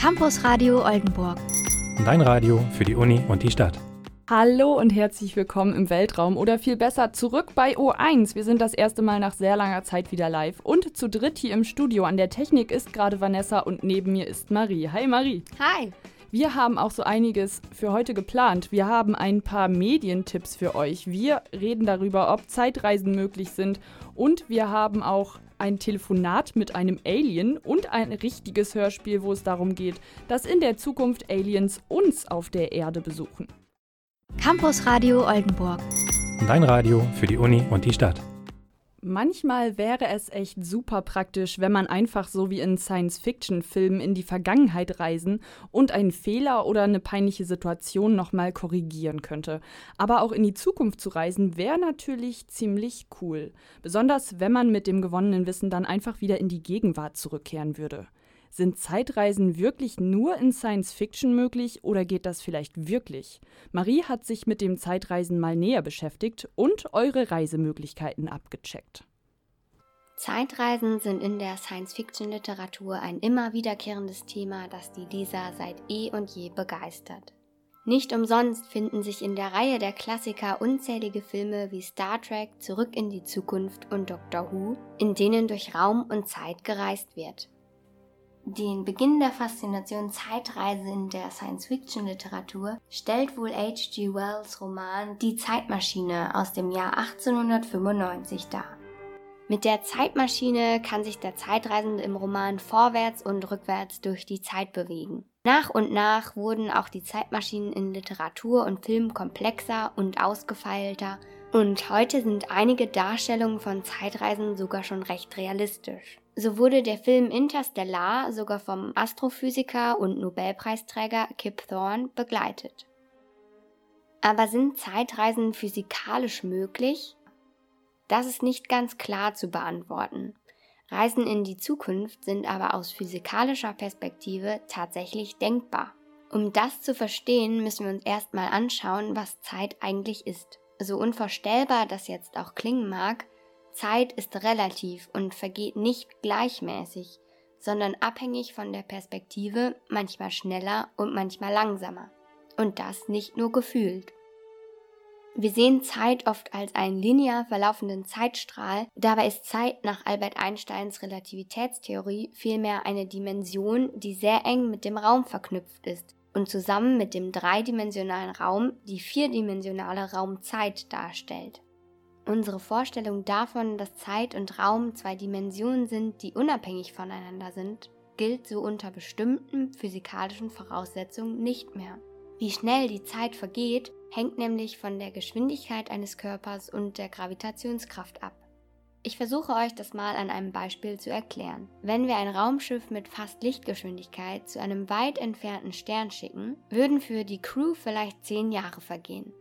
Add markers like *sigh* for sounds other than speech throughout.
Campus Radio Oldenburg. Dein Radio für die Uni und die Stadt. Hallo und herzlich willkommen im Weltraum oder viel besser zurück bei O1. Wir sind das erste Mal nach sehr langer Zeit wieder live und zu dritt hier im Studio. An der Technik ist gerade Vanessa und neben mir ist Marie. Hi Marie. Hi. Wir haben auch so einiges für heute geplant. Wir haben ein paar Medientipps für euch. Wir reden darüber, ob Zeitreisen möglich sind und wir haben auch ein Telefonat mit einem Alien und ein richtiges Hörspiel, wo es darum geht, dass in der Zukunft Aliens uns auf der Erde besuchen. Campus Radio Oldenburg. Dein Radio für die Uni und die Stadt. Manchmal wäre es echt super praktisch, wenn man einfach so wie in Science-Fiction-Filmen in die Vergangenheit reisen und einen Fehler oder eine peinliche Situation nochmal korrigieren könnte. Aber auch in die Zukunft zu reisen wäre natürlich ziemlich cool. Besonders wenn man mit dem gewonnenen Wissen dann einfach wieder in die Gegenwart zurückkehren würde. Sind Zeitreisen wirklich nur in Science Fiction möglich oder geht das vielleicht wirklich? Marie hat sich mit dem Zeitreisen mal näher beschäftigt und eure Reisemöglichkeiten abgecheckt. Zeitreisen sind in der Science-Fiction-Literatur ein immer wiederkehrendes Thema, das die Leser seit eh und je begeistert. Nicht umsonst finden sich in der Reihe der Klassiker unzählige Filme wie Star Trek, Zurück in die Zukunft und Doctor Who, in denen durch Raum und Zeit gereist wird. Den Beginn der Faszination Zeitreise in der Science-Fiction-Literatur stellt wohl H.G. Wells Roman Die Zeitmaschine aus dem Jahr 1895 dar. Mit der Zeitmaschine kann sich der Zeitreisende im Roman vorwärts und rückwärts durch die Zeit bewegen. Nach und nach wurden auch die Zeitmaschinen in Literatur und Film komplexer und ausgefeilter und heute sind einige Darstellungen von Zeitreisen sogar schon recht realistisch. So wurde der Film Interstellar sogar vom Astrophysiker und Nobelpreisträger Kip Thorne begleitet. Aber sind Zeitreisen physikalisch möglich? Das ist nicht ganz klar zu beantworten. Reisen in die Zukunft sind aber aus physikalischer Perspektive tatsächlich denkbar. Um das zu verstehen, müssen wir uns erstmal anschauen, was Zeit eigentlich ist. So unvorstellbar das jetzt auch klingen mag, Zeit ist relativ und vergeht nicht gleichmäßig, sondern abhängig von der Perspektive, manchmal schneller und manchmal langsamer. Und das nicht nur gefühlt. Wir sehen Zeit oft als einen linear verlaufenden Zeitstrahl, dabei ist Zeit nach Albert Einsteins Relativitätstheorie vielmehr eine Dimension, die sehr eng mit dem Raum verknüpft ist und zusammen mit dem dreidimensionalen Raum die vierdimensionale Raumzeit darstellt. Unsere Vorstellung davon, dass Zeit und Raum zwei Dimensionen sind, die unabhängig voneinander sind, gilt so unter bestimmten physikalischen Voraussetzungen nicht mehr. Wie schnell die Zeit vergeht, hängt nämlich von der Geschwindigkeit eines Körpers und der Gravitationskraft ab. Ich versuche euch das mal an einem Beispiel zu erklären. Wenn wir ein Raumschiff mit fast Lichtgeschwindigkeit zu einem weit entfernten Stern schicken, würden für die Crew vielleicht zehn Jahre vergehen.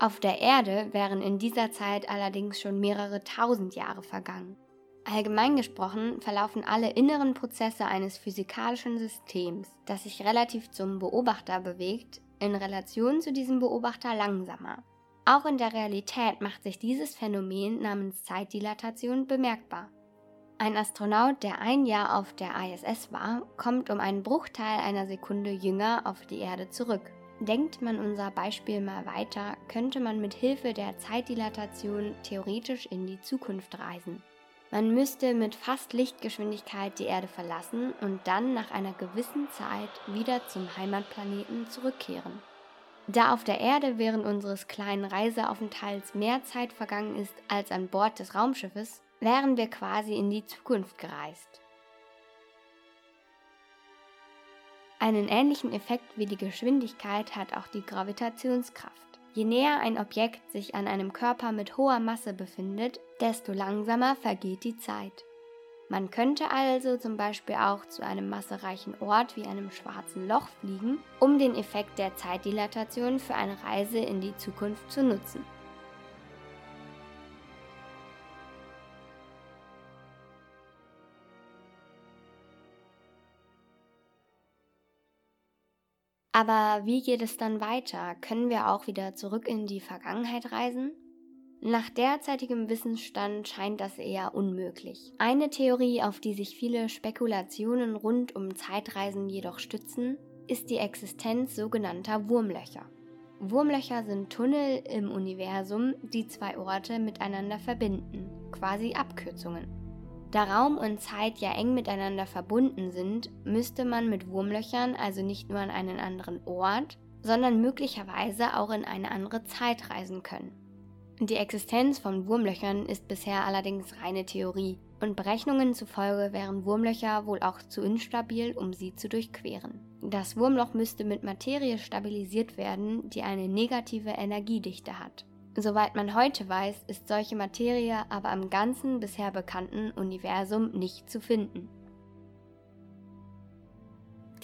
Auf der Erde wären in dieser Zeit allerdings schon mehrere tausend Jahre vergangen. Allgemein gesprochen verlaufen alle inneren Prozesse eines physikalischen Systems, das sich relativ zum Beobachter bewegt, in Relation zu diesem Beobachter langsamer. Auch in der Realität macht sich dieses Phänomen namens Zeitdilatation bemerkbar. Ein Astronaut, der ein Jahr auf der ISS war, kommt um einen Bruchteil einer Sekunde jünger auf die Erde zurück. Denkt man unser Beispiel mal weiter, könnte man mit Hilfe der Zeitdilatation theoretisch in die Zukunft reisen. Man müsste mit fast Lichtgeschwindigkeit die Erde verlassen und dann nach einer gewissen Zeit wieder zum Heimatplaneten zurückkehren. Da auf der Erde während unseres kleinen Reiseaufenthalts mehr Zeit vergangen ist als an Bord des Raumschiffes, wären wir quasi in die Zukunft gereist. Einen ähnlichen Effekt wie die Geschwindigkeit hat auch die Gravitationskraft. Je näher ein Objekt sich an einem Körper mit hoher Masse befindet, desto langsamer vergeht die Zeit. Man könnte also zum Beispiel auch zu einem massereichen Ort wie einem schwarzen Loch fliegen, um den Effekt der Zeitdilatation für eine Reise in die Zukunft zu nutzen. Aber wie geht es dann weiter? Können wir auch wieder zurück in die Vergangenheit reisen? Nach derzeitigem Wissensstand scheint das eher unmöglich. Eine Theorie, auf die sich viele Spekulationen rund um Zeitreisen jedoch stützen, ist die Existenz sogenannter Wurmlöcher. Wurmlöcher sind Tunnel im Universum, die zwei Orte miteinander verbinden, quasi Abkürzungen. Da Raum und Zeit ja eng miteinander verbunden sind, müsste man mit Wurmlöchern also nicht nur an einen anderen Ort, sondern möglicherweise auch in eine andere Zeit reisen können. Die Existenz von Wurmlöchern ist bisher allerdings reine Theorie und Berechnungen zufolge wären Wurmlöcher wohl auch zu instabil, um sie zu durchqueren. Das Wurmloch müsste mit Materie stabilisiert werden, die eine negative Energiedichte hat. Soweit man heute weiß, ist solche Materie aber am ganzen bisher bekannten Universum nicht zu finden.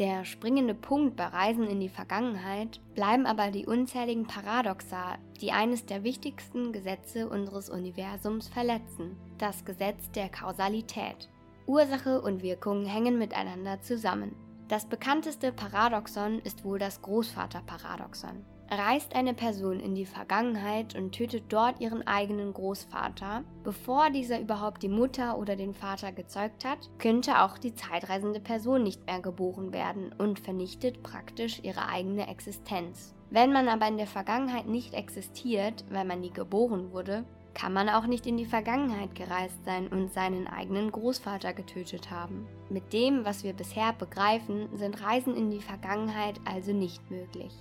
Der springende Punkt bei Reisen in die Vergangenheit bleiben aber die unzähligen Paradoxa, die eines der wichtigsten Gesetze unseres Universums verletzen, das Gesetz der Kausalität. Ursache und Wirkung hängen miteinander zusammen. Das bekannteste Paradoxon ist wohl das Großvaterparadoxon. Reist eine Person in die Vergangenheit und tötet dort ihren eigenen Großvater, bevor dieser überhaupt die Mutter oder den Vater gezeugt hat, könnte auch die zeitreisende Person nicht mehr geboren werden und vernichtet praktisch ihre eigene Existenz. Wenn man aber in der Vergangenheit nicht existiert, weil man nie geboren wurde, kann man auch nicht in die Vergangenheit gereist sein und seinen eigenen Großvater getötet haben. Mit dem, was wir bisher begreifen, sind Reisen in die Vergangenheit also nicht möglich.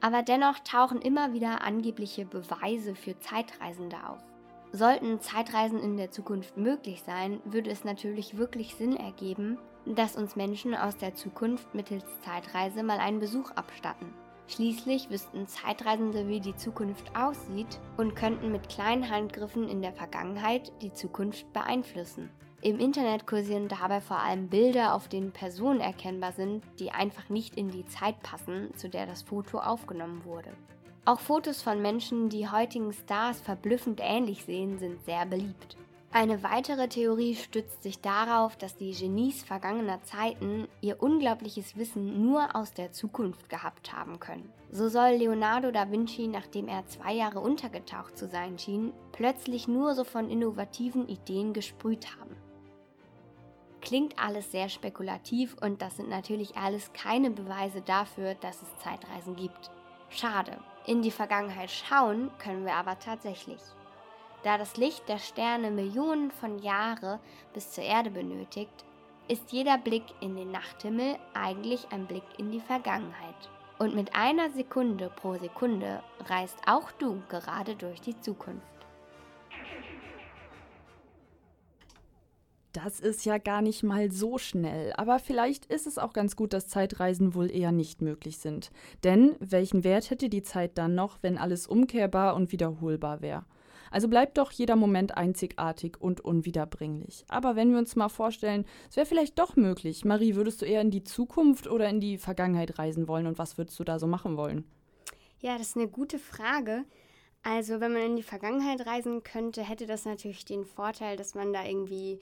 Aber dennoch tauchen immer wieder angebliche Beweise für Zeitreisende auf. Sollten Zeitreisen in der Zukunft möglich sein, würde es natürlich wirklich Sinn ergeben, dass uns Menschen aus der Zukunft mittels Zeitreise mal einen Besuch abstatten. Schließlich wüssten Zeitreisende, wie die Zukunft aussieht und könnten mit kleinen Handgriffen in der Vergangenheit die Zukunft beeinflussen. Im Internet kursieren dabei vor allem Bilder, auf denen Personen erkennbar sind, die einfach nicht in die Zeit passen, zu der das Foto aufgenommen wurde. Auch Fotos von Menschen, die heutigen Stars verblüffend ähnlich sehen, sind sehr beliebt. Eine weitere Theorie stützt sich darauf, dass die Genies vergangener Zeiten ihr unglaubliches Wissen nur aus der Zukunft gehabt haben können. So soll Leonardo da Vinci, nachdem er zwei Jahre untergetaucht zu sein schien, plötzlich nur so von innovativen Ideen gesprüht haben. Klingt alles sehr spekulativ und das sind natürlich alles keine Beweise dafür, dass es Zeitreisen gibt. Schade. In die Vergangenheit schauen können wir aber tatsächlich. Da das Licht der Sterne Millionen von Jahre bis zur Erde benötigt, ist jeder Blick in den Nachthimmel eigentlich ein Blick in die Vergangenheit. Und mit einer Sekunde pro Sekunde reist auch du gerade durch die Zukunft. Das ist ja gar nicht mal so schnell, aber vielleicht ist es auch ganz gut, dass Zeitreisen wohl eher nicht möglich sind. Denn welchen Wert hätte die Zeit dann noch, wenn alles umkehrbar und wiederholbar wäre? Also bleibt doch jeder Moment einzigartig und unwiederbringlich. Aber wenn wir uns mal vorstellen, es wäre vielleicht doch möglich. Marie, würdest du eher in die Zukunft oder in die Vergangenheit reisen wollen und was würdest du da so machen wollen? Ja, das ist eine gute Frage. Also, wenn man in die Vergangenheit reisen könnte, hätte das natürlich den Vorteil, dass man da irgendwie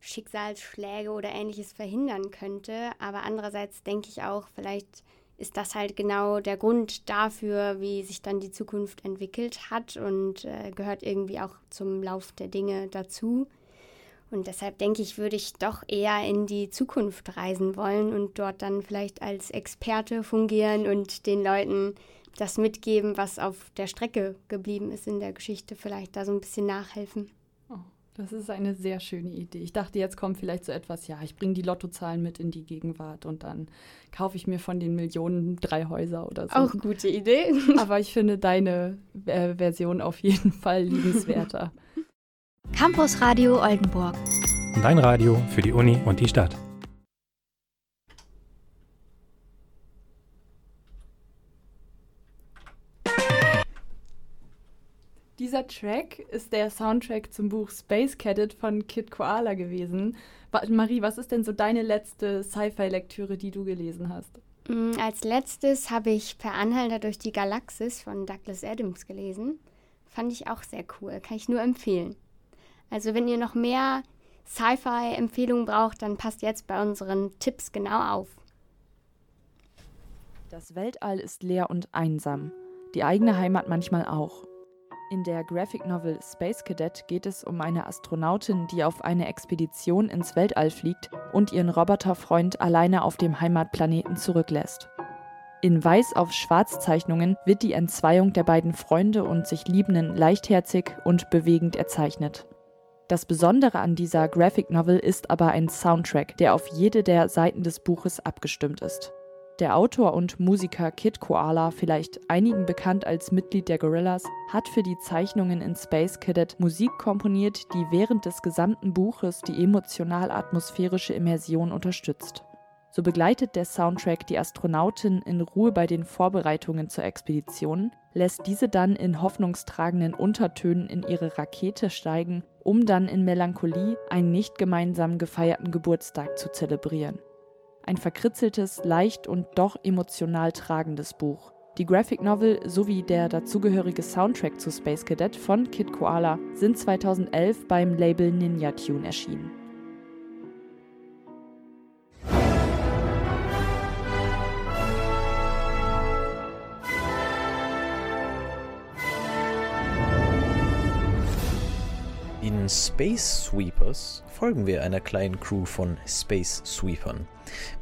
Schicksalsschläge oder ähnliches verhindern könnte. Aber andererseits denke ich auch, vielleicht ist das halt genau der Grund dafür, wie sich dann die Zukunft entwickelt hat und äh, gehört irgendwie auch zum Lauf der Dinge dazu. Und deshalb denke ich, würde ich doch eher in die Zukunft reisen wollen und dort dann vielleicht als Experte fungieren und den Leuten das mitgeben, was auf der Strecke geblieben ist in der Geschichte, vielleicht da so ein bisschen nachhelfen. Das ist eine sehr schöne Idee. Ich dachte, jetzt kommt vielleicht so etwas, ja, ich bringe die Lottozahlen mit in die Gegenwart und dann kaufe ich mir von den Millionen drei Häuser oder so. Auch gute Idee. *laughs* Aber ich finde deine äh, Version auf jeden Fall liebenswerter. Campus Radio Oldenburg. Dein Radio für die Uni und die Stadt. Dieser Track ist der Soundtrack zum Buch Space Cadet von Kid Koala gewesen. Marie, was ist denn so deine letzte Sci-Fi-Lektüre, die du gelesen hast? Mm, als letztes habe ich Per Anhalter durch die Galaxis von Douglas Adams gelesen. Fand ich auch sehr cool, kann ich nur empfehlen. Also wenn ihr noch mehr Sci-Fi-Empfehlungen braucht, dann passt jetzt bei unseren Tipps genau auf. Das Weltall ist leer und einsam, die eigene Heimat manchmal auch. In der Graphic Novel Space Cadet geht es um eine Astronautin, die auf eine Expedition ins Weltall fliegt und ihren Roboterfreund alleine auf dem Heimatplaneten zurücklässt. In Weiß auf Schwarzzeichnungen wird die Entzweiung der beiden Freunde und sich Liebenden leichtherzig und bewegend erzeichnet. Das Besondere an dieser Graphic Novel ist aber ein Soundtrack, der auf jede der Seiten des Buches abgestimmt ist. Der Autor und Musiker Kid Koala, vielleicht einigen bekannt als Mitglied der Gorillas, hat für die Zeichnungen in Space Cadet Musik komponiert, die während des gesamten Buches die emotional-atmosphärische Immersion unterstützt. So begleitet der Soundtrack die Astronautin in Ruhe bei den Vorbereitungen zur Expedition, lässt diese dann in hoffnungstragenden Untertönen in ihre Rakete steigen, um dann in Melancholie einen nicht gemeinsam gefeierten Geburtstag zu zelebrieren. Ein verkritzeltes, leicht und doch emotional tragendes Buch. Die Graphic Novel sowie der dazugehörige Soundtrack zu Space Cadet von Kid Koala sind 2011 beim Label Ninja Tune erschienen. Space Sweepers folgen wir einer kleinen Crew von Space Sweepern.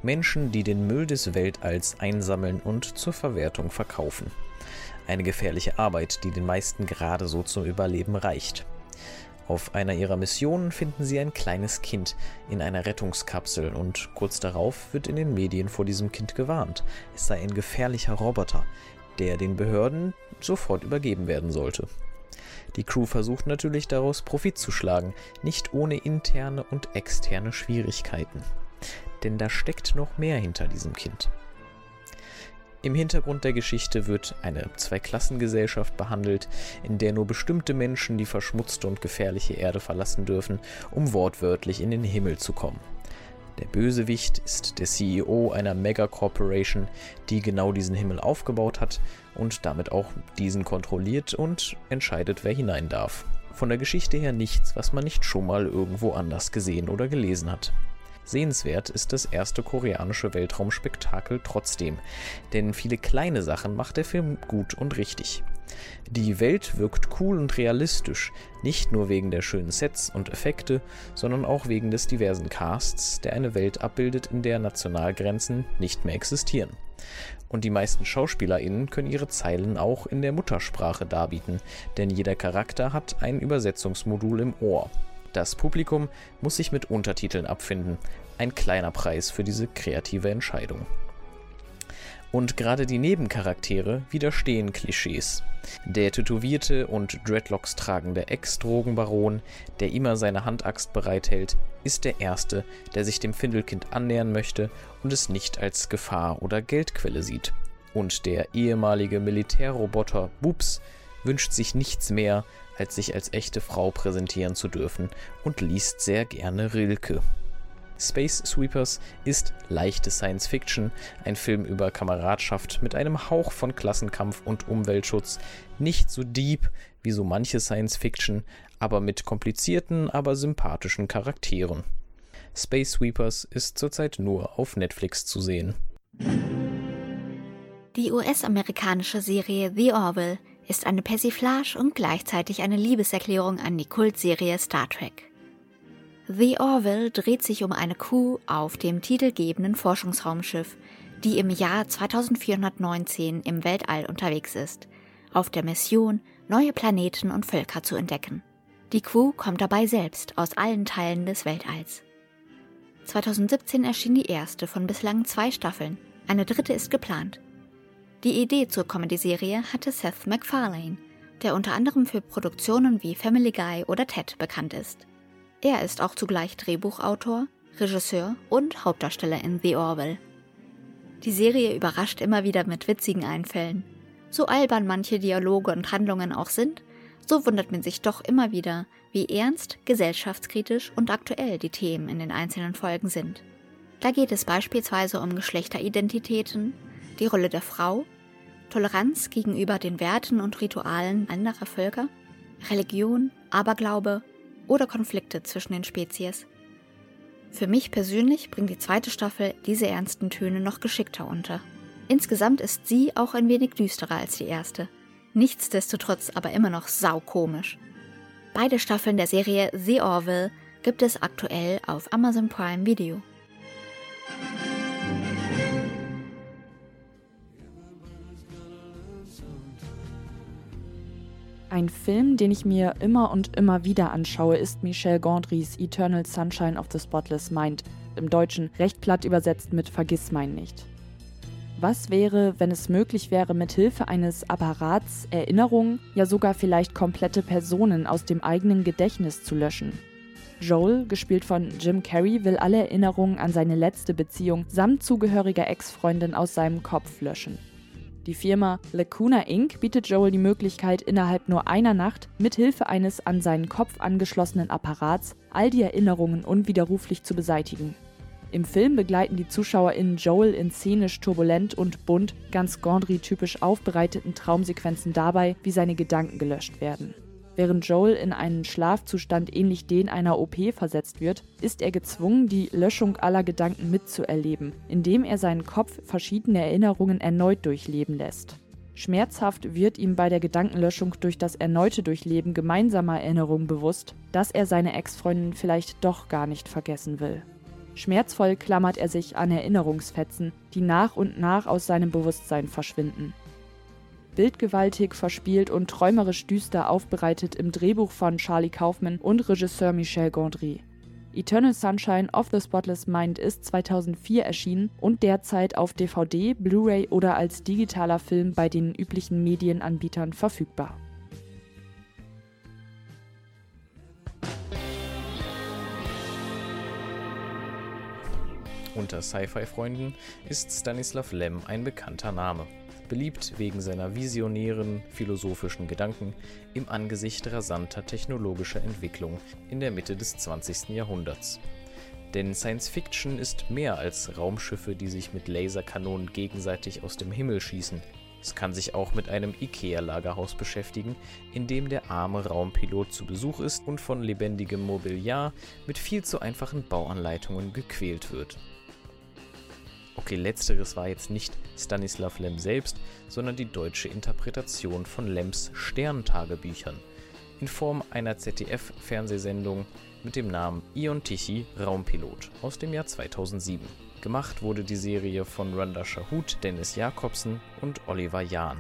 Menschen, die den Müll des Weltalls einsammeln und zur Verwertung verkaufen. Eine gefährliche Arbeit, die den meisten gerade so zum Überleben reicht. Auf einer ihrer Missionen finden sie ein kleines Kind in einer Rettungskapsel und kurz darauf wird in den Medien vor diesem Kind gewarnt. Es sei ein gefährlicher Roboter, der den Behörden sofort übergeben werden sollte. Die Crew versucht natürlich daraus Profit zu schlagen, nicht ohne interne und externe Schwierigkeiten. Denn da steckt noch mehr hinter diesem Kind. Im Hintergrund der Geschichte wird eine Zweiklassengesellschaft behandelt, in der nur bestimmte Menschen die verschmutzte und gefährliche Erde verlassen dürfen, um wortwörtlich in den Himmel zu kommen. Der Bösewicht ist der CEO einer Megacorporation, die genau diesen Himmel aufgebaut hat und damit auch diesen kontrolliert und entscheidet, wer hinein darf. Von der Geschichte her nichts, was man nicht schon mal irgendwo anders gesehen oder gelesen hat. Sehenswert ist das erste koreanische Weltraumspektakel trotzdem, denn viele kleine Sachen macht der Film gut und richtig. Die Welt wirkt cool und realistisch, nicht nur wegen der schönen Sets und Effekte, sondern auch wegen des diversen Casts, der eine Welt abbildet, in der Nationalgrenzen nicht mehr existieren. Und die meisten SchauspielerInnen können ihre Zeilen auch in der Muttersprache darbieten, denn jeder Charakter hat ein Übersetzungsmodul im Ohr. Das Publikum muss sich mit Untertiteln abfinden. Ein kleiner Preis für diese kreative Entscheidung. Und gerade die Nebencharaktere widerstehen Klischees. Der tätowierte und Dreadlocks tragende Ex-Drogenbaron, der immer seine Handaxt bereithält, ist der Erste, der sich dem Findelkind annähern möchte und es nicht als Gefahr oder Geldquelle sieht. Und der ehemalige Militärroboter Boops wünscht sich nichts mehr, als sich als echte Frau präsentieren zu dürfen und liest sehr gerne Rilke. Space Sweepers ist leichte Science Fiction, ein Film über Kameradschaft mit einem Hauch von Klassenkampf und Umweltschutz, nicht so deep wie so manche Science Fiction, aber mit komplizierten, aber sympathischen Charakteren. Space Sweepers ist zurzeit nur auf Netflix zu sehen. Die US-amerikanische Serie The Orville ist eine Persiflage und gleichzeitig eine Liebeserklärung an die Kultserie Star Trek. The Orville dreht sich um eine Crew auf dem titelgebenden Forschungsraumschiff, die im Jahr 2419 im Weltall unterwegs ist, auf der Mission, neue Planeten und Völker zu entdecken. Die Crew kommt dabei selbst aus allen Teilen des Weltalls. 2017 erschien die erste von bislang zwei Staffeln, eine dritte ist geplant. Die Idee zur Comedy-Serie hatte Seth MacFarlane, der unter anderem für Produktionen wie Family Guy oder Ted bekannt ist. Er ist auch zugleich Drehbuchautor, Regisseur und Hauptdarsteller in The Orville. Die Serie überrascht immer wieder mit witzigen Einfällen. So albern manche Dialoge und Handlungen auch sind, so wundert man sich doch immer wieder, wie ernst, gesellschaftskritisch und aktuell die Themen in den einzelnen Folgen sind. Da geht es beispielsweise um Geschlechteridentitäten, die Rolle der Frau, Toleranz gegenüber den Werten und Ritualen anderer Völker, Religion, Aberglaube oder Konflikte zwischen den Spezies. Für mich persönlich bringt die zweite Staffel diese ernsten Töne noch geschickter unter. Insgesamt ist sie auch ein wenig düsterer als die erste. Nichtsdestotrotz aber immer noch saukomisch. Beide Staffeln der Serie The Orville gibt es aktuell auf Amazon Prime Video. Ein Film, den ich mir immer und immer wieder anschaue, ist Michel Gondrys Eternal Sunshine of the Spotless Mind, im Deutschen recht platt übersetzt mit Vergissmein nicht. Was wäre, wenn es möglich wäre, mit Hilfe eines Apparats Erinnerungen, ja sogar vielleicht komplette Personen aus dem eigenen Gedächtnis zu löschen? Joel, gespielt von Jim Carrey, will alle Erinnerungen an seine letzte Beziehung samt zugehöriger Ex-Freundin aus seinem Kopf löschen. Die Firma Lacuna Inc. bietet Joel die Möglichkeit, innerhalb nur einer Nacht mit Hilfe eines an seinen Kopf angeschlossenen Apparats all die Erinnerungen unwiderruflich zu beseitigen. Im Film begleiten die ZuschauerInnen Joel in szenisch turbulent und bunt, ganz Gondry-typisch aufbereiteten Traumsequenzen dabei, wie seine Gedanken gelöscht werden. Während Joel in einen Schlafzustand ähnlich den einer OP versetzt wird, ist er gezwungen, die Löschung aller Gedanken mitzuerleben, indem er seinen Kopf verschiedene Erinnerungen erneut durchleben lässt. Schmerzhaft wird ihm bei der Gedankenlöschung durch das erneute Durchleben gemeinsamer Erinnerungen bewusst, dass er seine Ex-Freundin vielleicht doch gar nicht vergessen will. Schmerzvoll klammert er sich an Erinnerungsfetzen, die nach und nach aus seinem Bewusstsein verschwinden bildgewaltig, verspielt und träumerisch düster aufbereitet im Drehbuch von Charlie Kaufman und Regisseur Michel Gondry. Eternal Sunshine of the Spotless Mind ist 2004 erschienen und derzeit auf DVD, Blu-ray oder als digitaler Film bei den üblichen Medienanbietern verfügbar. Unter Sci-Fi-Freunden ist Stanislav Lem ein bekannter Name beliebt wegen seiner visionären philosophischen Gedanken im Angesicht rasanter technologischer Entwicklung in der Mitte des 20. Jahrhunderts. Denn Science Fiction ist mehr als Raumschiffe, die sich mit Laserkanonen gegenseitig aus dem Himmel schießen. Es kann sich auch mit einem IKEA-Lagerhaus beschäftigen, in dem der arme Raumpilot zu Besuch ist und von lebendigem Mobiliar mit viel zu einfachen Bauanleitungen gequält wird. Letzteres war jetzt nicht Stanislav Lem selbst, sondern die deutsche Interpretation von Lems Sterntagebüchern in Form einer ZDF-Fernsehsendung mit dem Namen Ion Tichy Raumpilot aus dem Jahr 2007. Gemacht wurde die Serie von Randa Shahut, Dennis Jakobsen und Oliver Jahn.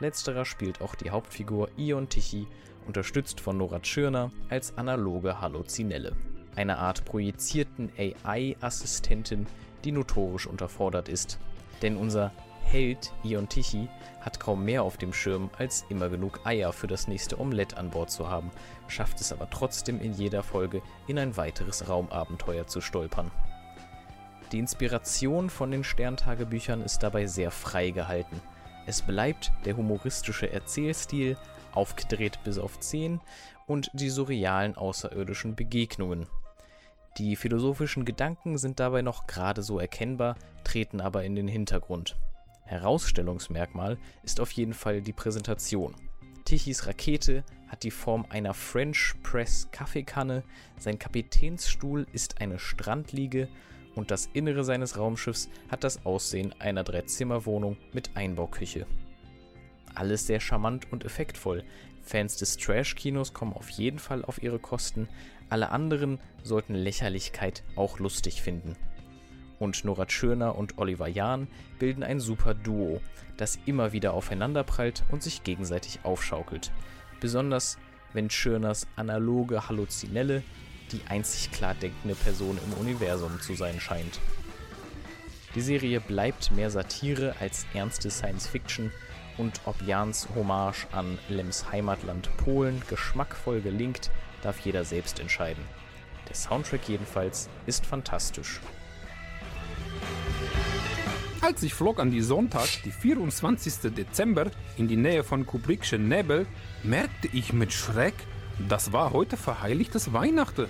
Letzterer spielt auch die Hauptfigur Ion Tichy, unterstützt von Nora Tschirner als analoge Halluzinelle, eine Art projizierten AI-Assistentin, die notorisch unterfordert ist. Denn unser Held Ion Tichy hat kaum mehr auf dem Schirm, als immer genug Eier für das nächste Omelett an Bord zu haben, schafft es aber trotzdem in jeder Folge in ein weiteres Raumabenteuer zu stolpern. Die Inspiration von den Sterntagebüchern ist dabei sehr frei gehalten. Es bleibt der humoristische Erzählstil, aufgedreht bis auf 10, und die surrealen außerirdischen Begegnungen, die philosophischen Gedanken sind dabei noch gerade so erkennbar, treten aber in den Hintergrund. Herausstellungsmerkmal ist auf jeden Fall die Präsentation. Tichys Rakete hat die Form einer French Press Kaffeekanne, sein Kapitänsstuhl ist eine Strandliege und das Innere seines Raumschiffs hat das Aussehen einer Dreizimmerwohnung mit Einbauküche. Alles sehr charmant und effektvoll. Fans des Trash-Kinos kommen auf jeden Fall auf ihre Kosten, alle anderen sollten Lächerlichkeit auch lustig finden. Und Nora Tschirner und Oliver Jahn bilden ein super Duo, das immer wieder aufeinanderprallt und sich gegenseitig aufschaukelt. Besonders wenn Tschirners analoge Halluzinelle die einzig klar denkende Person im Universum zu sein scheint. Die Serie bleibt mehr Satire als ernste Science Fiction und ob Jans Hommage an Lems Heimatland Polen geschmackvoll gelingt, darf jeder selbst entscheiden. Der Soundtrack jedenfalls ist fantastisch. Als ich flog an die Sonntag, die 24. Dezember, in die Nähe von Kubrickschen Nebel, merkte ich mit Schreck, das war heute verheiligtes Weihnachten.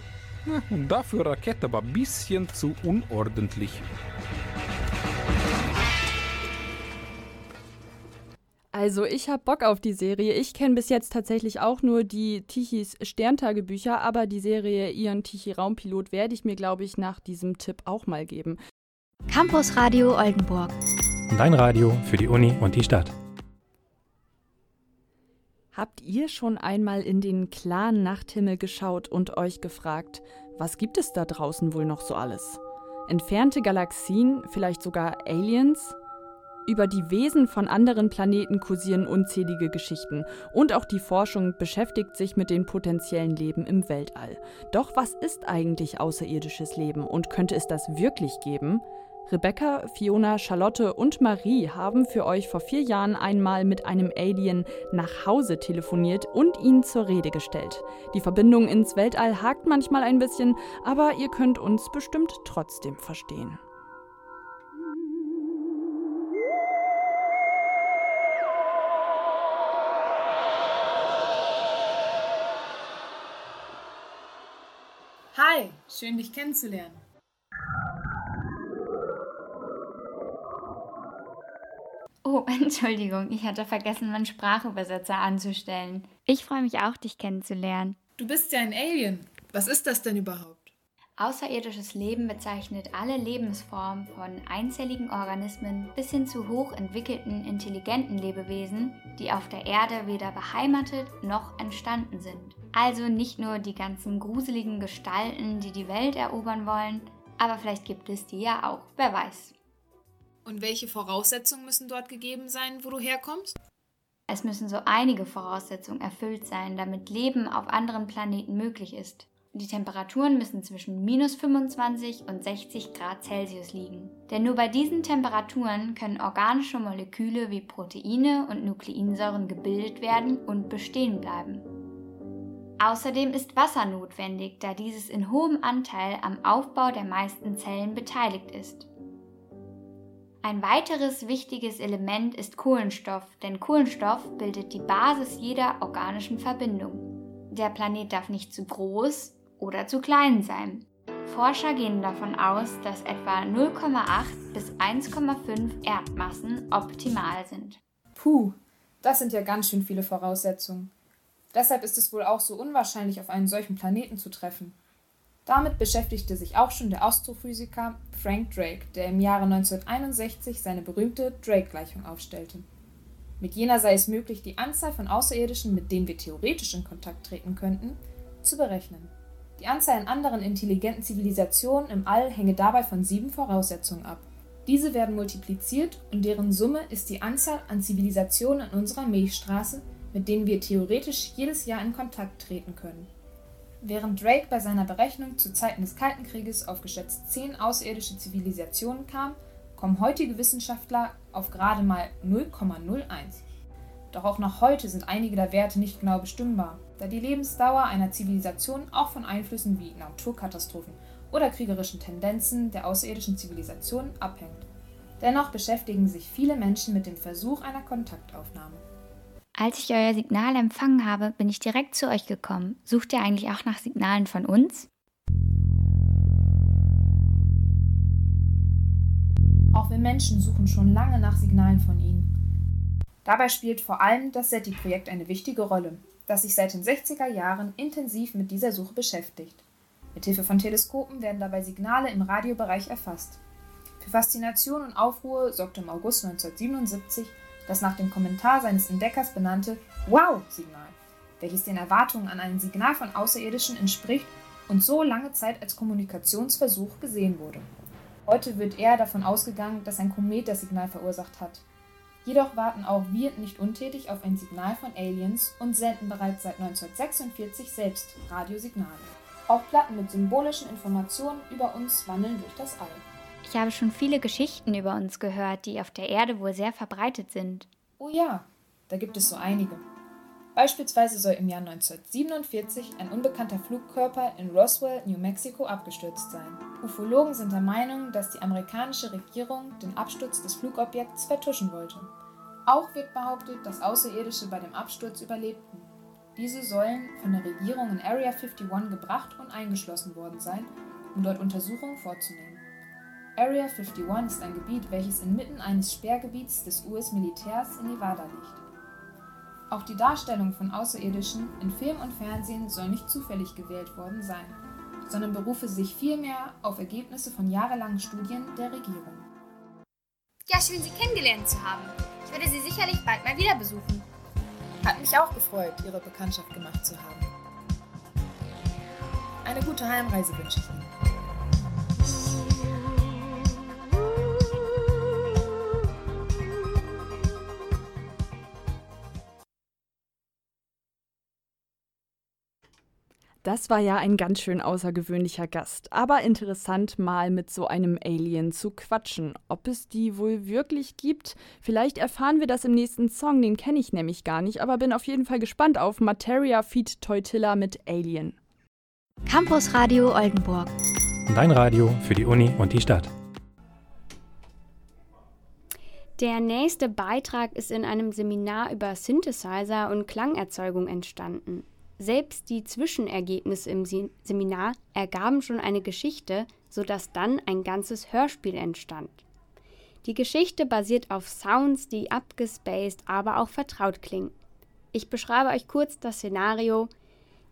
Und dafür Rakete aber ein bisschen zu unordentlich. Also ich habe Bock auf die Serie. Ich kenne bis jetzt tatsächlich auch nur die Tichys Sterntagebücher, aber die Serie Ion Tichy Raumpilot werde ich mir, glaube ich, nach diesem Tipp auch mal geben. Campus Radio Oldenburg. Dein Radio für die Uni und die Stadt. Habt ihr schon einmal in den klaren Nachthimmel geschaut und euch gefragt, was gibt es da draußen wohl noch so alles? Entfernte Galaxien, vielleicht sogar Aliens? Über die Wesen von anderen Planeten kursieren unzählige Geschichten und auch die Forschung beschäftigt sich mit dem potenziellen Leben im Weltall. Doch was ist eigentlich außerirdisches Leben und könnte es das wirklich geben? Rebecca, Fiona, Charlotte und Marie haben für euch vor vier Jahren einmal mit einem Alien nach Hause telefoniert und ihn zur Rede gestellt. Die Verbindung ins Weltall hakt manchmal ein bisschen, aber ihr könnt uns bestimmt trotzdem verstehen. Hi, schön dich kennenzulernen. Oh, *laughs* Entschuldigung, ich hatte vergessen, meinen Sprachübersetzer anzustellen. Ich freue mich auch, dich kennenzulernen. Du bist ja ein Alien. Was ist das denn überhaupt? Außerirdisches Leben bezeichnet alle Lebensformen von einzelligen Organismen bis hin zu hochentwickelten, intelligenten Lebewesen, die auf der Erde weder beheimatet noch entstanden sind. Also nicht nur die ganzen gruseligen Gestalten, die die Welt erobern wollen, aber vielleicht gibt es die ja auch, wer weiß. Und welche Voraussetzungen müssen dort gegeben sein, wo du herkommst? Es müssen so einige Voraussetzungen erfüllt sein, damit Leben auf anderen Planeten möglich ist. Die Temperaturen müssen zwischen minus 25 und 60 Grad Celsius liegen. Denn nur bei diesen Temperaturen können organische Moleküle wie Proteine und Nukleinsäuren gebildet werden und bestehen bleiben. Außerdem ist Wasser notwendig, da dieses in hohem Anteil am Aufbau der meisten Zellen beteiligt ist. Ein weiteres wichtiges Element ist Kohlenstoff, denn Kohlenstoff bildet die Basis jeder organischen Verbindung. Der Planet darf nicht zu groß oder zu klein sein. Forscher gehen davon aus, dass etwa 0,8 bis 1,5 Erdmassen optimal sind. Puh, das sind ja ganz schön viele Voraussetzungen. Deshalb ist es wohl auch so unwahrscheinlich, auf einen solchen Planeten zu treffen. Damit beschäftigte sich auch schon der Astrophysiker Frank Drake, der im Jahre 1961 seine berühmte Drake-Gleichung aufstellte. Mit jener sei es möglich, die Anzahl von Außerirdischen, mit denen wir theoretisch in Kontakt treten könnten, zu berechnen. Die Anzahl an anderen intelligenten Zivilisationen im All hänge dabei von sieben Voraussetzungen ab. Diese werden multipliziert und deren Summe ist die Anzahl an Zivilisationen in unserer Milchstraße, mit denen wir theoretisch jedes Jahr in Kontakt treten können. Während Drake bei seiner Berechnung zu Zeiten des Kalten Krieges auf geschätzt zehn außerirdische Zivilisationen kam, kommen heutige Wissenschaftler auf gerade mal 0,01. Doch auch noch heute sind einige der Werte nicht genau bestimmbar, da die Lebensdauer einer Zivilisation auch von Einflüssen wie Naturkatastrophen oder kriegerischen Tendenzen der außerirdischen Zivilisation abhängt. Dennoch beschäftigen sich viele Menschen mit dem Versuch einer Kontaktaufnahme. Als ich euer Signal empfangen habe, bin ich direkt zu euch gekommen. Sucht ihr eigentlich auch nach Signalen von uns? Auch wir Menschen suchen schon lange nach Signalen von ihnen. Dabei spielt vor allem das SETI-Projekt eine wichtige Rolle, das sich seit den 60er Jahren intensiv mit dieser Suche beschäftigt. Mithilfe von Teleskopen werden dabei Signale im Radiobereich erfasst. Für Faszination und Aufruhr sorgte im August 1977 das nach dem Kommentar seines Entdeckers benannte Wow-Signal, welches den Erwartungen an ein Signal von Außerirdischen entspricht und so lange Zeit als Kommunikationsversuch gesehen wurde. Heute wird eher davon ausgegangen, dass ein Komet das Signal verursacht hat. Jedoch warten auch wir nicht untätig auf ein Signal von Aliens und senden bereits seit 1946 selbst Radiosignale. Auch Platten mit symbolischen Informationen über uns wandeln durch das All. Ich habe schon viele Geschichten über uns gehört, die auf der Erde wohl sehr verbreitet sind. Oh ja, da gibt es so einige. Beispielsweise soll im Jahr 1947 ein unbekannter Flugkörper in Roswell, New Mexico abgestürzt sein. Ufologen sind der Meinung, dass die amerikanische Regierung den Absturz des Flugobjekts vertuschen wollte. Auch wird behauptet, dass Außerirdische bei dem Absturz überlebten. Diese sollen von der Regierung in Area 51 gebracht und eingeschlossen worden sein, um dort Untersuchungen vorzunehmen. Area 51 ist ein Gebiet, welches inmitten eines Sperrgebiets des US-Militärs in Nevada liegt. Auch die Darstellung von Außerirdischen in Film und Fernsehen soll nicht zufällig gewählt worden sein, sondern berufe sich vielmehr auf Ergebnisse von jahrelangen Studien der Regierung. Ja, schön, Sie kennengelernt zu haben. Ich werde Sie sicherlich bald mal wieder besuchen. Hat mich auch gefreut, Ihre Bekanntschaft gemacht zu haben. Eine gute Heimreise wünsche ich Ihnen. Das war ja ein ganz schön außergewöhnlicher Gast, aber interessant mal mit so einem Alien zu quatschen. Ob es die wohl wirklich gibt? Vielleicht erfahren wir das im nächsten Song, den kenne ich nämlich gar nicht, aber bin auf jeden Fall gespannt auf Materia Feed Teutilla mit Alien. Campus Radio Oldenburg. Dein Radio für die Uni und die Stadt. Der nächste Beitrag ist in einem Seminar über Synthesizer und Klangerzeugung entstanden. Selbst die Zwischenergebnisse im Seminar ergaben schon eine Geschichte, sodass dann ein ganzes Hörspiel entstand. Die Geschichte basiert auf Sounds, die abgespaced, aber auch vertraut klingen. Ich beschreibe euch kurz das Szenario.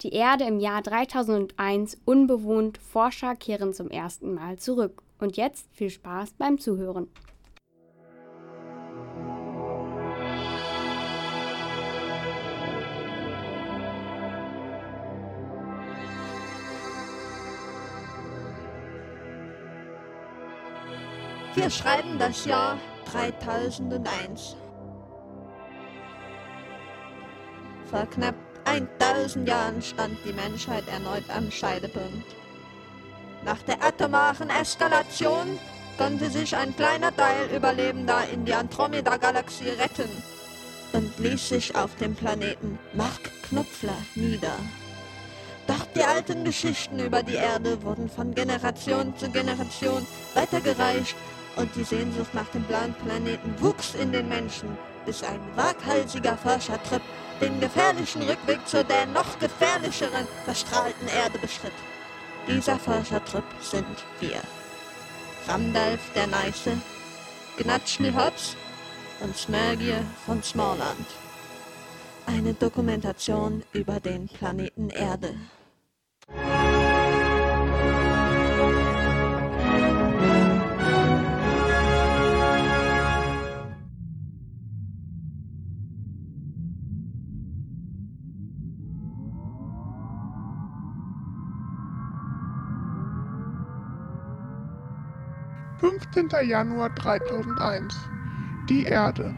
Die Erde im Jahr 3001 unbewohnt, Forscher kehren zum ersten Mal zurück. Und jetzt viel Spaß beim Zuhören. Wir schreiben das Jahr 3001. Vor knapp 1000 Jahren stand die Menschheit erneut am Scheidepunkt. Nach der atomaren Eskalation konnte sich ein kleiner Teil Überlebender in die Andromeda-Galaxie retten und ließ sich auf dem Planeten Mark Knopfler nieder. Doch die alten Geschichten über die Erde wurden von Generation zu Generation weitergereicht und die Sehnsucht nach dem blauen Planeten wuchs in den Menschen, bis ein waghalsiger Forschertrip den gefährlichen Rückweg zu der noch gefährlicheren, verstrahlten Erde beschritt. Dieser Forschertrip sind wir. Ramdalf der Neiße, Gnatschli Hobbs und Smergier von Smallland. Eine Dokumentation über den Planeten Erde. 15. Januar 3001. Die Erde.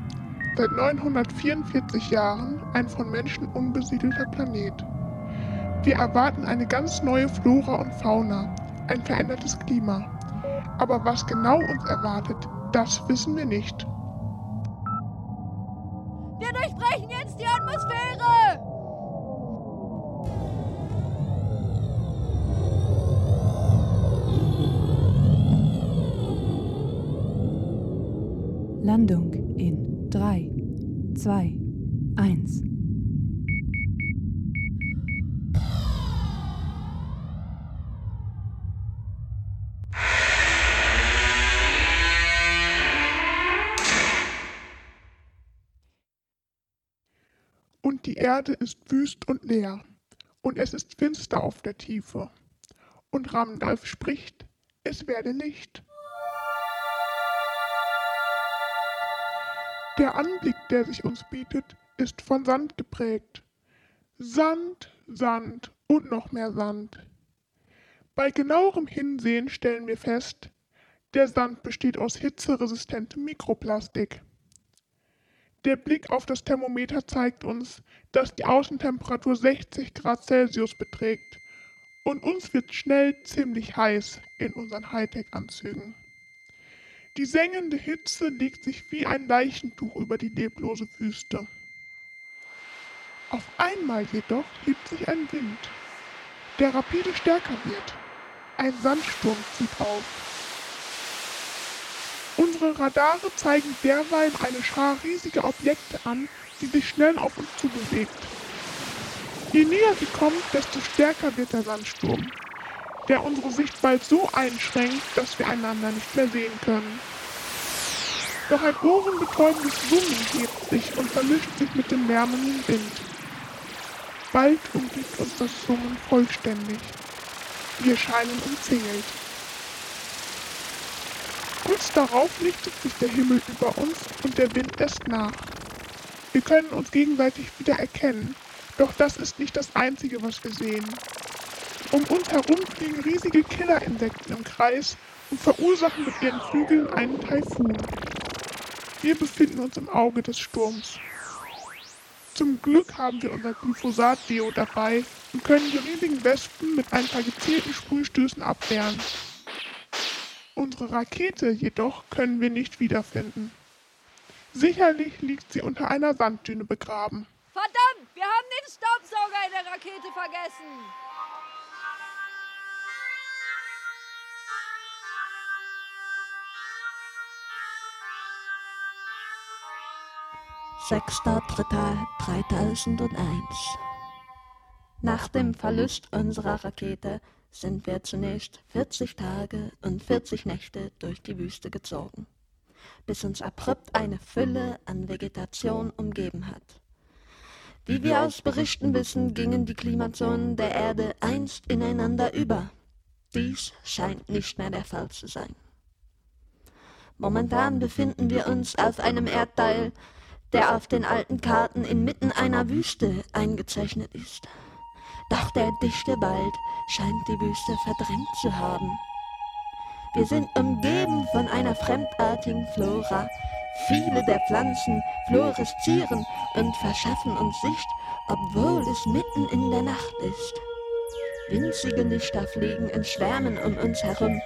Seit 944 Jahren ein von Menschen unbesiedelter Planet. Wir erwarten eine ganz neue Flora und Fauna, ein verändertes Klima. Aber was genau uns erwartet, das wissen wir nicht. Wir durchbrechen Landung in 3, 2, 1. Und die Erde ist wüst und leer, und es ist finster auf der Tiefe. Und Ramdalf spricht, es werde Licht. Der Anblick, der sich uns bietet, ist von Sand geprägt. Sand, Sand und noch mehr Sand. Bei genauerem Hinsehen stellen wir fest, der Sand besteht aus hitzeresistentem Mikroplastik. Der Blick auf das Thermometer zeigt uns, dass die Außentemperatur 60 Grad Celsius beträgt und uns wird schnell ziemlich heiß in unseren Hightech-Anzügen. Die sengende Hitze legt sich wie ein Leichentuch über die leblose Wüste. Auf einmal jedoch hebt sich ein Wind, der rapide stärker wird. Ein Sandsturm zieht auf. Unsere Radare zeigen derweil eine Schar riesiger Objekte an, die sich schnell auf uns zubewegt. Je näher sie kommt, desto stärker wird der Sandsturm der unsere Sicht bald so einschränkt, dass wir einander nicht mehr sehen können. Doch ein ohrenbetäubendes Summen hebt sich und vermischt sich mit dem lärmenden Wind. Bald umgibt uns das Summen vollständig. Wir scheinen umzingelt. Kurz darauf lichtet sich der Himmel über uns und der Wind lässt nach. Wir können uns gegenseitig wieder erkennen, doch das ist nicht das Einzige, was wir sehen. Um uns herum fliegen riesige Killerinsekten im Kreis und verursachen mit ihren Flügeln einen Taifun. Wir befinden uns im Auge des Sturms. Zum Glück haben wir unser Glyphosat-Deo dabei und können die riesigen Wespen mit ein paar gezielten Sprühstößen abwehren. Unsere Rakete jedoch können wir nicht wiederfinden. Sicherlich liegt sie unter einer Sanddüne begraben. Verdammt, wir haben den Staubsauger in der Rakete vergessen. Sechster Dritter 3001 Nach dem Verlust unserer Rakete sind wir zunächst 40 Tage und 40 Nächte durch die Wüste gezogen, bis uns abrupt eine Fülle an Vegetation umgeben hat. Wie wir aus Berichten wissen, gingen die Klimazonen der Erde einst ineinander über. Dies scheint nicht mehr der Fall zu sein. Momentan befinden wir uns auf einem Erdteil, der auf den alten Karten inmitten einer Wüste eingezeichnet ist. Doch der dichte Wald scheint die Wüste verdrängt zu haben. Wir sind umgeben von einer fremdartigen Flora. Viele der Pflanzen fluoreszieren und verschaffen uns Sicht, obwohl es mitten in der Nacht ist. Winzige Lichter fliegen in Schwärmen um uns herum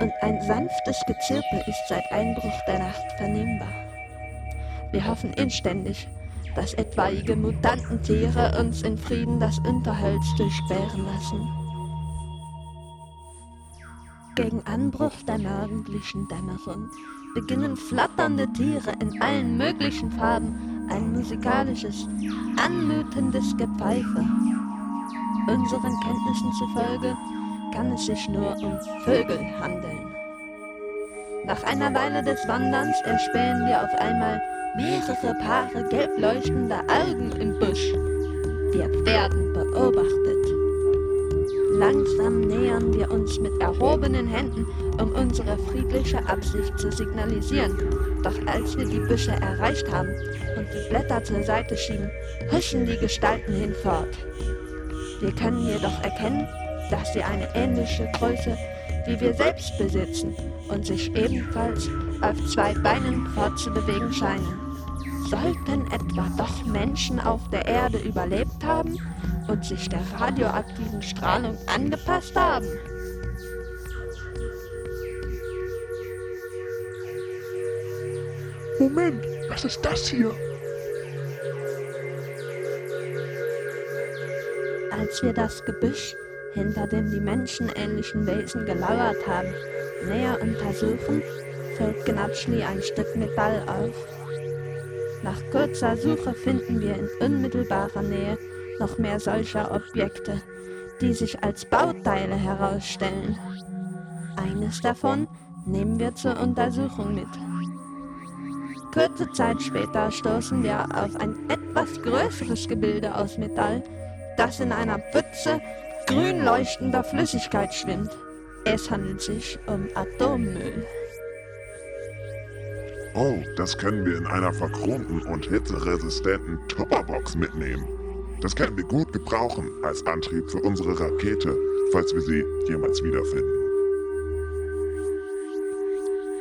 und ein sanftes Gezirpe ist seit Einbruch der Nacht vernehmbar. Wir hoffen inständig, dass etwaige Mutantentiere uns in Frieden das Unterholz durchsperren lassen. Gegen Anbruch der morgendlichen Dämmerung beginnen flatternde Tiere in allen möglichen Farben ein musikalisches, anmutendes Gepfeife. Unseren Kenntnissen zufolge kann es sich nur um Vögel handeln. Nach einer Weile des Wanderns erspähen wir auf einmal mehrere Paare gelb leuchtender Augen im Busch. Wir werden beobachtet. Langsam nähern wir uns mit erhobenen Händen, um unsere friedliche Absicht zu signalisieren. Doch als wir die Büsche erreicht haben und die Blätter zur Seite schieben, huschen die Gestalten hinfort. Wir können jedoch erkennen, dass sie eine ähnliche Größe wie wir selbst besitzen und sich ebenfalls auf zwei Beinen fortzubewegen scheinen. Sollten etwa doch Menschen auf der Erde überlebt haben und sich der radioaktiven Strahlung angepasst haben? Moment, was ist das hier? Als wir das Gebüsch, hinter dem die menschenähnlichen Wesen gelauert haben, näher untersuchen, fällt Gnatschli ein Stück Metall auf. Nach kurzer Suche finden wir in unmittelbarer Nähe noch mehr solcher Objekte, die sich als Bauteile herausstellen. Eines davon nehmen wir zur Untersuchung mit. Kurze Zeit später stoßen wir auf ein etwas größeres Gebilde aus Metall, das in einer Pfütze grün leuchtender Flüssigkeit schwimmt. Es handelt sich um Atommüll. Oh, das können wir in einer verchromten und hitzeresistenten Tupperbox mitnehmen. Das können wir gut gebrauchen als Antrieb für unsere Rakete, falls wir sie jemals wiederfinden.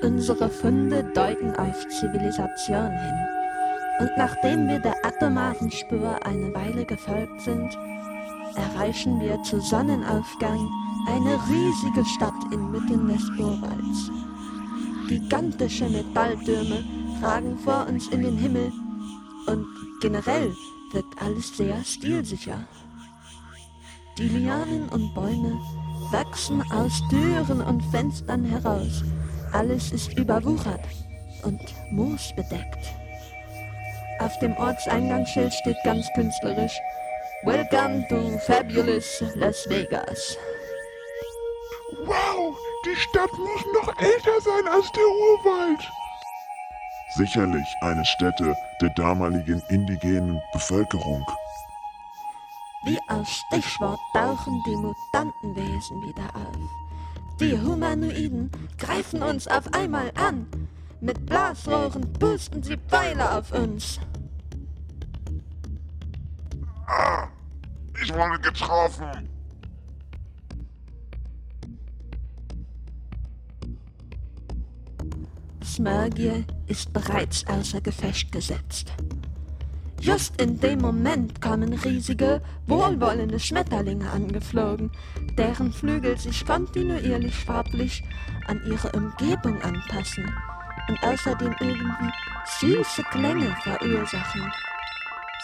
Unsere Funde deuten auf Zivilisation hin. Und nachdem wir der atomaren Spur eine Weile gefolgt sind, erreichen wir zu Sonnenaufgang eine riesige Stadt inmitten des Urwalds. Gigantische Metalldürme ragen vor uns in den Himmel und generell wirkt alles sehr stilsicher. Die Lianen und Bäume wachsen aus Türen und Fenstern heraus. Alles ist überwuchert und moosbedeckt. Auf dem Ortseingangsschild steht ganz künstlerisch Welcome to Fabulous Las Vegas. Die Stadt muss noch älter sein als der Urwald. Sicherlich eine Stätte der damaligen indigenen Bevölkerung. Wie aus Stichwort tauchen die Mutantenwesen wieder auf. Die Humanoiden greifen uns auf einmal an. Mit Blasrohren pusten sie Pfeile auf uns. Ah, ich wurde getroffen. Smörgir ist bereits außer Gefecht gesetzt. Just in dem Moment kommen riesige, wohlwollende Schmetterlinge angeflogen, deren Flügel sich kontinuierlich farblich an ihre Umgebung anpassen und außerdem irgendwie süße Klänge verursachen.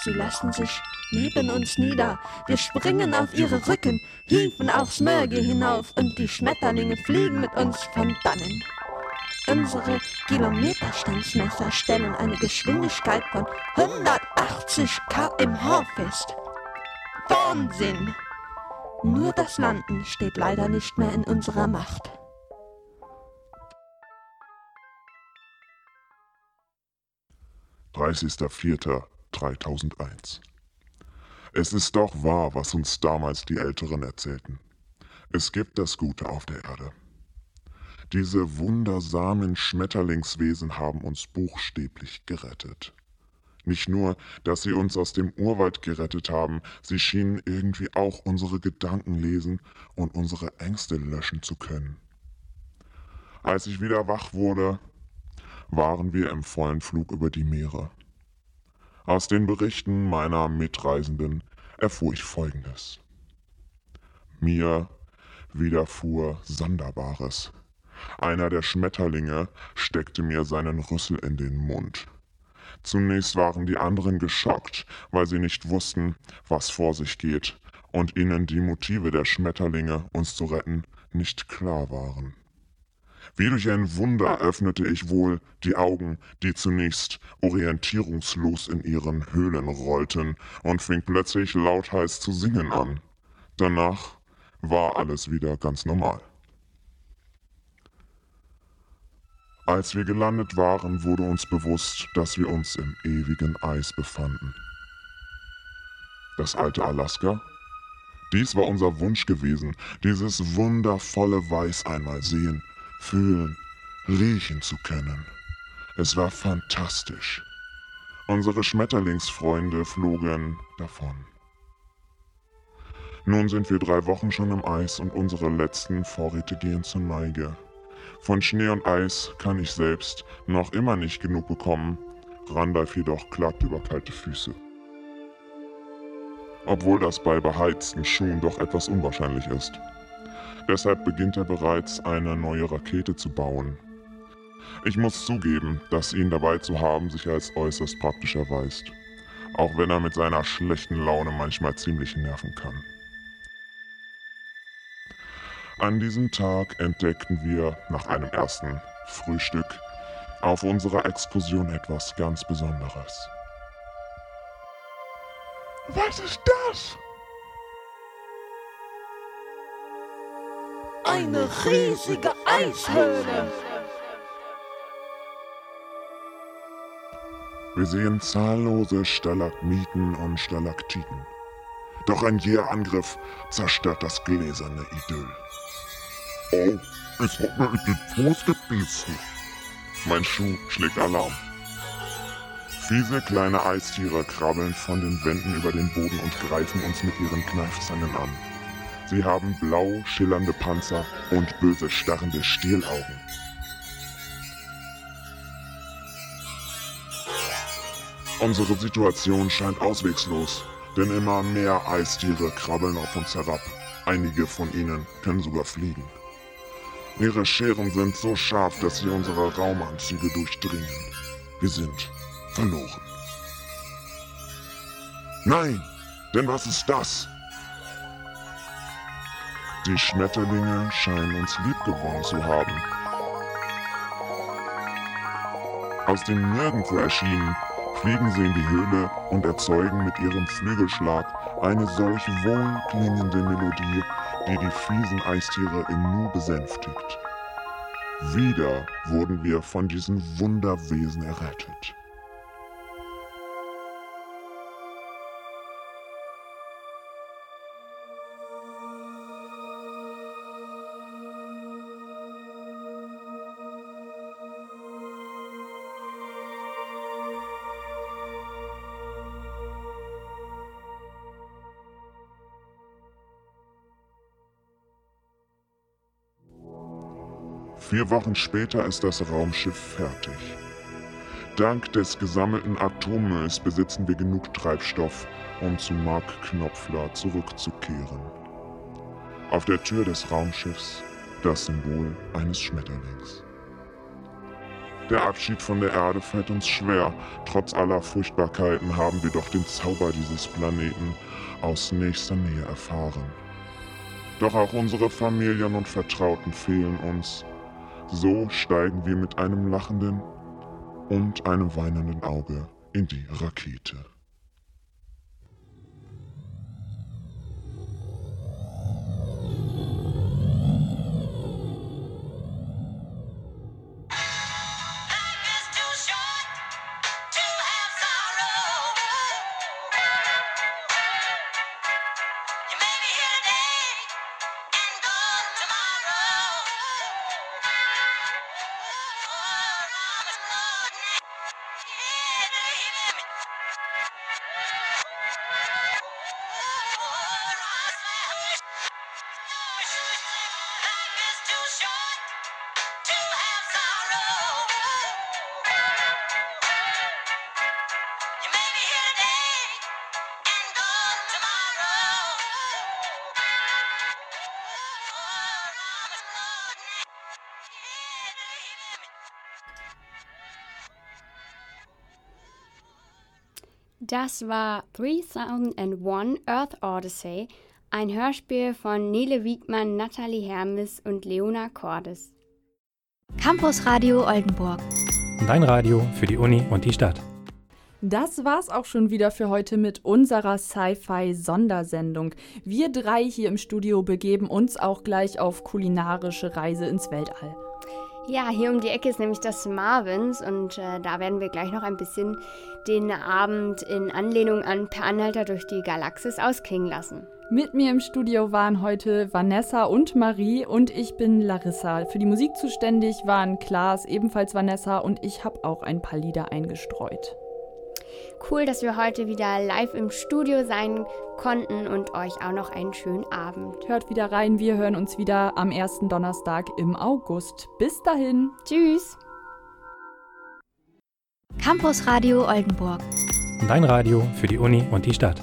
Sie lassen sich neben uns nieder, wir springen auf ihre Rücken, hieven aufs Mörge hinauf und die Schmetterlinge fliegen mit uns von dannen. Unsere Kilometerstandsmesser stellen eine Geschwindigkeit von 180 km/h fest. Wahnsinn! Nur das Landen steht leider nicht mehr in unserer Macht. (30.04.3001) Es ist doch wahr, was uns damals die Älteren erzählten. Es gibt das Gute auf der Erde. Diese wundersamen Schmetterlingswesen haben uns buchstäblich gerettet. Nicht nur, dass sie uns aus dem Urwald gerettet haben, sie schienen irgendwie auch unsere Gedanken lesen und unsere Ängste löschen zu können. Als ich wieder wach wurde, waren wir im vollen Flug über die Meere. Aus den Berichten meiner Mitreisenden erfuhr ich Folgendes. Mir widerfuhr Sonderbares. Einer der Schmetterlinge steckte mir seinen Rüssel in den Mund. Zunächst waren die anderen geschockt, weil sie nicht wussten, was vor sich geht, und ihnen die Motive der Schmetterlinge, uns zu retten, nicht klar waren. Wie durch ein Wunder öffnete ich wohl die Augen, die zunächst orientierungslos in ihren Höhlen rollten, und fing plötzlich lautheiß zu singen an. Danach war alles wieder ganz normal. Als wir gelandet waren, wurde uns bewusst, dass wir uns im ewigen Eis befanden. Das alte Alaska? Dies war unser Wunsch gewesen, dieses wundervolle Weiß einmal sehen, fühlen, riechen zu können. Es war fantastisch. Unsere Schmetterlingsfreunde flogen davon. Nun sind wir drei Wochen schon im Eis und unsere letzten Vorräte gehen zur Neige. Von Schnee und Eis kann ich selbst noch immer nicht genug bekommen. Randalf jedoch klagt über kalte Füße. Obwohl das bei beheizten Schuhen doch etwas unwahrscheinlich ist. Deshalb beginnt er bereits eine neue Rakete zu bauen. Ich muss zugeben, dass ihn dabei zu haben sich als äußerst praktisch erweist. Auch wenn er mit seiner schlechten Laune manchmal ziemlich nerven kann. An diesem Tag entdeckten wir nach einem ersten Frühstück auf unserer Exkursion etwas ganz Besonderes. Was ist das? Eine riesige Eishöhle. Wir sehen zahllose Stalagmiten und Stalaktiten. Doch ein jäher Angriff zerstört das gläserne Idyll. Oh, es hat mir in den Fuß gebissen. Mein Schuh schlägt Alarm. Fiese kleine Eistiere krabbeln von den Wänden über den Boden und greifen uns mit ihren Kneifzangen an. Sie haben blau schillernde Panzer und böse starrende Stielaugen. Unsere Situation scheint auswegslos, denn immer mehr Eistiere krabbeln auf uns herab. Einige von ihnen können sogar fliegen. Ihre Scheren sind so scharf, dass sie unsere Raumanzüge durchdringen. Wir sind verloren. Nein, denn was ist das? Die Schmetterlinge scheinen uns liebgewonnen zu haben. Aus dem Nirgendwo erschienen, fliegen sie in die Höhle und erzeugen mit ihrem Flügelschlag eine solch wohlklingende Melodie, die die fiesen Eistiere im Nu besänftigt. Wieder wurden wir von diesen Wunderwesen errettet. Vier Wochen später ist das Raumschiff fertig. Dank des gesammelten Atommülls besitzen wir genug Treibstoff, um zu Mark Knopfler zurückzukehren. Auf der Tür des Raumschiffs das Symbol eines Schmetterlings. Der Abschied von der Erde fällt uns schwer. Trotz aller Furchtbarkeiten haben wir doch den Zauber dieses Planeten aus nächster Nähe erfahren. Doch auch unsere Familien und Vertrauten fehlen uns. So steigen wir mit einem lachenden und einem weinenden Auge in die Rakete. Das war 3001 Earth Odyssey, ein Hörspiel von Nele Wiegmann, Nathalie Hermes und Leona Cordes. Campus Radio Oldenburg. Dein Radio für die Uni und die Stadt. Das war's auch schon wieder für heute mit unserer Sci-Fi-Sondersendung. Wir drei hier im Studio begeben uns auch gleich auf kulinarische Reise ins Weltall. Ja, hier um die Ecke ist nämlich das Marvins und äh, da werden wir gleich noch ein bisschen den Abend in Anlehnung an Per Anhalter durch die Galaxis ausklingen lassen. Mit mir im Studio waren heute Vanessa und Marie und ich bin Larissa. Für die Musik zuständig waren Klaas, ebenfalls Vanessa und ich habe auch ein paar Lieder eingestreut. Cool, dass wir heute wieder live im Studio sein konnten und euch auch noch einen schönen Abend. Hört wieder rein, wir hören uns wieder am ersten Donnerstag im August. Bis dahin. Tschüss. Campus Radio Oldenburg. Dein Radio für die Uni und die Stadt.